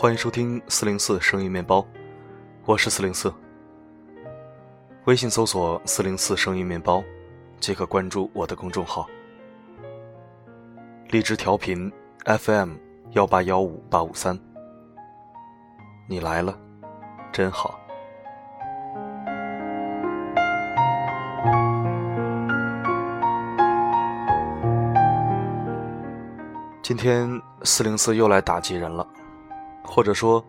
欢迎收听四零四声音面包，我是四零四。微信搜索“四零四声音面包”，即可关注我的公众号。荔枝调频 FM 幺八幺五八五三，你来了，真好。今天四零四又来打击人了，或者说，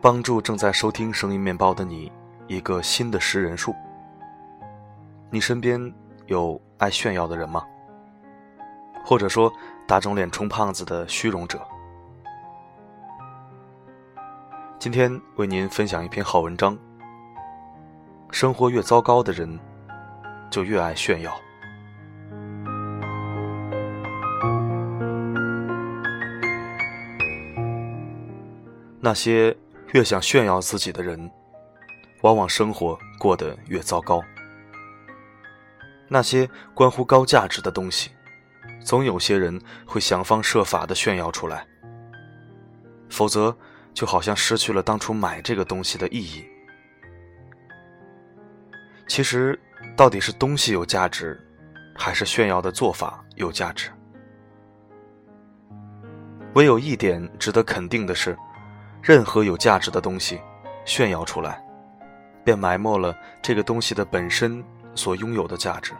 帮助正在收听声音面包的你一个新的识人数。你身边有爱炫耀的人吗？或者说，打肿脸充胖子的虚荣者？今天为您分享一篇好文章。生活越糟糕的人，就越爱炫耀。那些越想炫耀自己的人，往往生活过得越糟糕。那些关乎高价值的东西，总有些人会想方设法的炫耀出来，否则就好像失去了当初买这个东西的意义。其实，到底是东西有价值，还是炫耀的做法有价值？唯有一点值得肯定的是。任何有价值的东西，炫耀出来，便埋没了这个东西的本身所拥有的价值。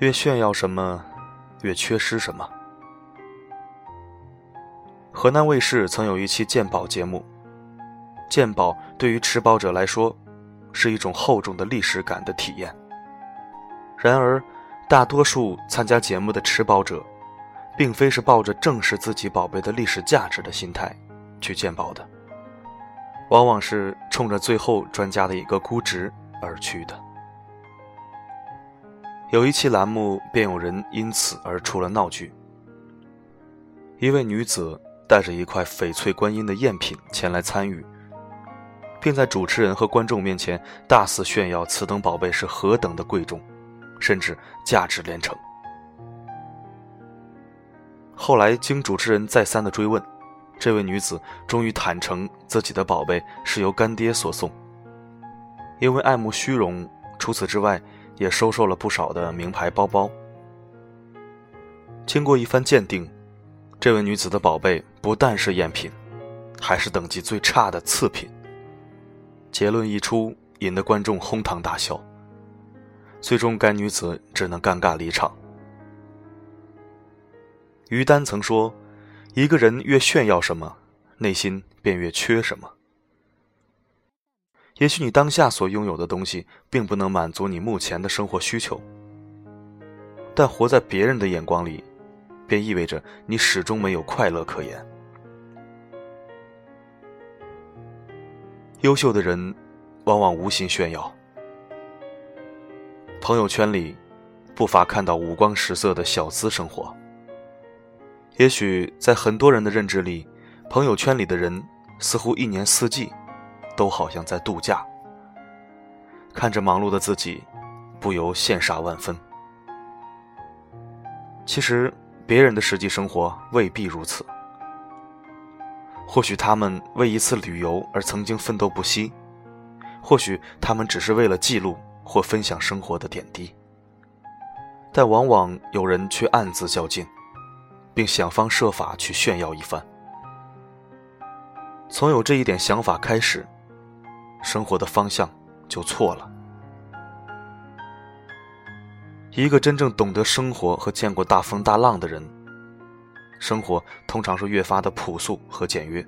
越炫耀什么，越缺失什么。河南卫视曾有一期鉴宝节目，鉴宝对于持宝者来说，是一种厚重的历史感的体验。然而，大多数参加节目的持宝者。并非是抱着正视自己宝贝的历史价值的心态去鉴宝的，往往是冲着最后专家的一个估值而去的。有一期栏目便有人因此而出了闹剧。一位女子带着一块翡翠观音的赝品前来参与，并在主持人和观众面前大肆炫耀此等宝贝是何等的贵重，甚至价值连城。后来经主持人再三的追问，这位女子终于坦诚自己的宝贝是由干爹所送。因为爱慕虚荣，除此之外也收受了不少的名牌包包。经过一番鉴定，这位女子的宝贝不但是赝品，还是等级最差的次品。结论一出，引得观众哄堂大笑。最终，该女子只能尴尬离场。于丹曾说：“一个人越炫耀什么，内心便越缺什么。也许你当下所拥有的东西，并不能满足你目前的生活需求，但活在别人的眼光里，便意味着你始终没有快乐可言。优秀的人，往往无心炫耀。朋友圈里，不乏看到五光十色的小资生活。”也许在很多人的认知里，朋友圈里的人似乎一年四季都好像在度假。看着忙碌的自己，不由羡煞万分。其实别人的实际生活未必如此。或许他们为一次旅游而曾经奋斗不息，或许他们只是为了记录或分享生活的点滴，但往往有人却暗自较劲。并想方设法去炫耀一番。从有这一点想法开始，生活的方向就错了。一个真正懂得生活和见过大风大浪的人，生活通常是越发的朴素和简约。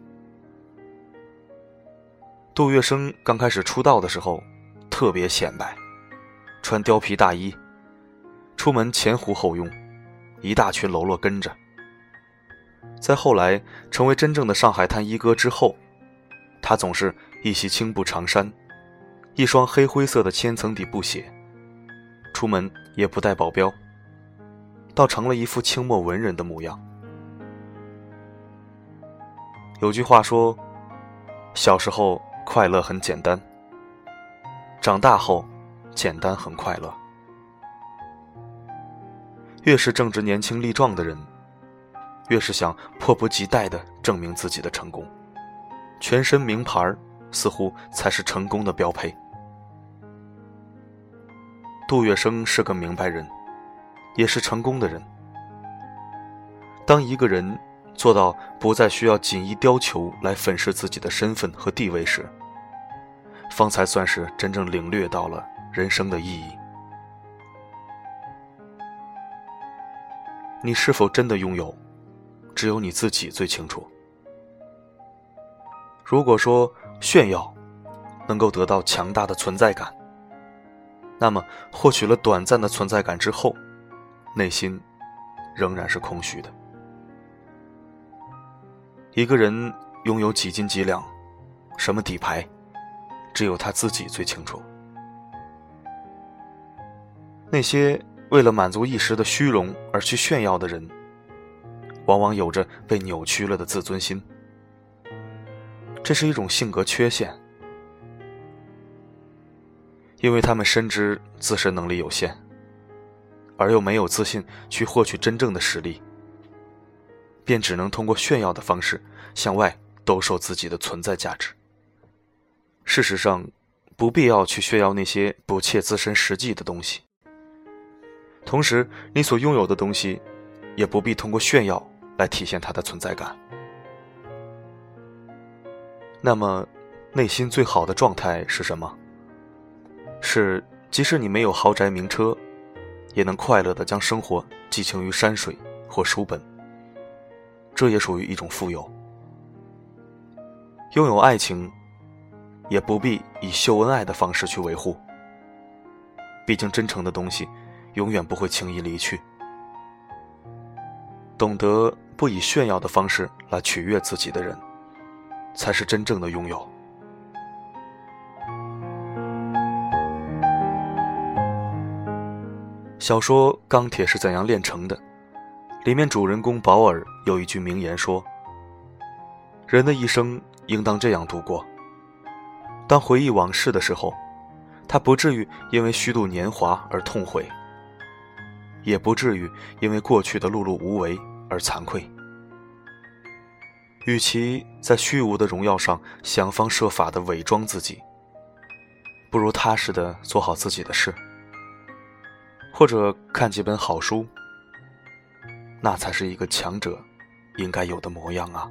杜月笙刚开始出道的时候，特别显摆，穿貂皮大衣，出门前呼后拥，一大群喽啰跟着。在后来成为真正的上海滩一哥之后，他总是一袭青布长衫，一双黑灰色的千层底布鞋，出门也不带保镖，倒成了一副清末文人的模样。有句话说：“小时候快乐很简单，长大后简单很快乐。”越是正值年轻力壮的人。越是想迫不及待地证明自己的成功。全身名牌似乎才是成功的标配。杜月笙是个明白人，也是成功的人。当一个人做到不再需要锦衣貂裘来粉饰自己的身份和地位时，方才算是真正领略到了人生的意义。你是否真的拥有，只有你自己最清楚。如果说炫耀能够得到强大的存在感，那么获取了短暂的存在感之后，内心仍然是空虚的。一个人拥有几斤几两，什么底牌，只有他自己最清楚。那些为了满足一时的虚荣而去炫耀的人，往往有着被扭曲了的自尊心。这是一种性格缺陷，因为他们深知自身能力有限，而又没有自信去获取真正的实力，便只能通过炫耀的方式向外兜售自己的存在价值。事实上，不必要去炫耀那些不切自身实际的东西，同时，你所拥有的东西，也不必通过炫耀来体现它的存在感。那么，内心最好的状态是什么？是即使你没有豪宅名车，也能快乐的将生活寄情于山水或书本。这也属于一种富有。拥有爱情，也不必以秀恩爱的方式去维护。毕竟，真诚的东西，永远不会轻易离去。懂得不以炫耀的方式来取悦自己的人。才是真正的拥有。小说《钢铁是怎样炼成的》里面主人公保尔有一句名言说：“人的一生应当这样度过。当回忆往事的时候，他不至于因为虚度年华而痛悔，也不至于因为过去的碌碌无为而惭愧。”与其在虚无的荣耀上想方设法的伪装自己，不如踏实的做好自己的事，或者看几本好书，那才是一个强者应该有的模样啊。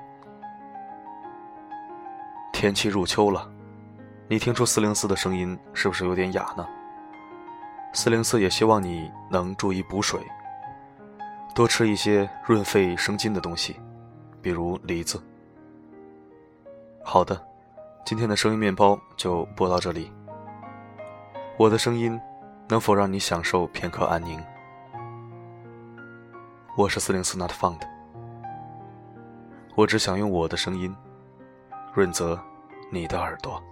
天气入秋了，你听出四零四的声音是不是有点哑呢？四零四也希望你能注意补水，多吃一些润肺生津的东西，比如梨子。好的，今天的声音面包就播到这里。我的声音能否让你享受片刻安宁？我是四零四 Not Found，我只想用我的声音润泽。你的耳朵。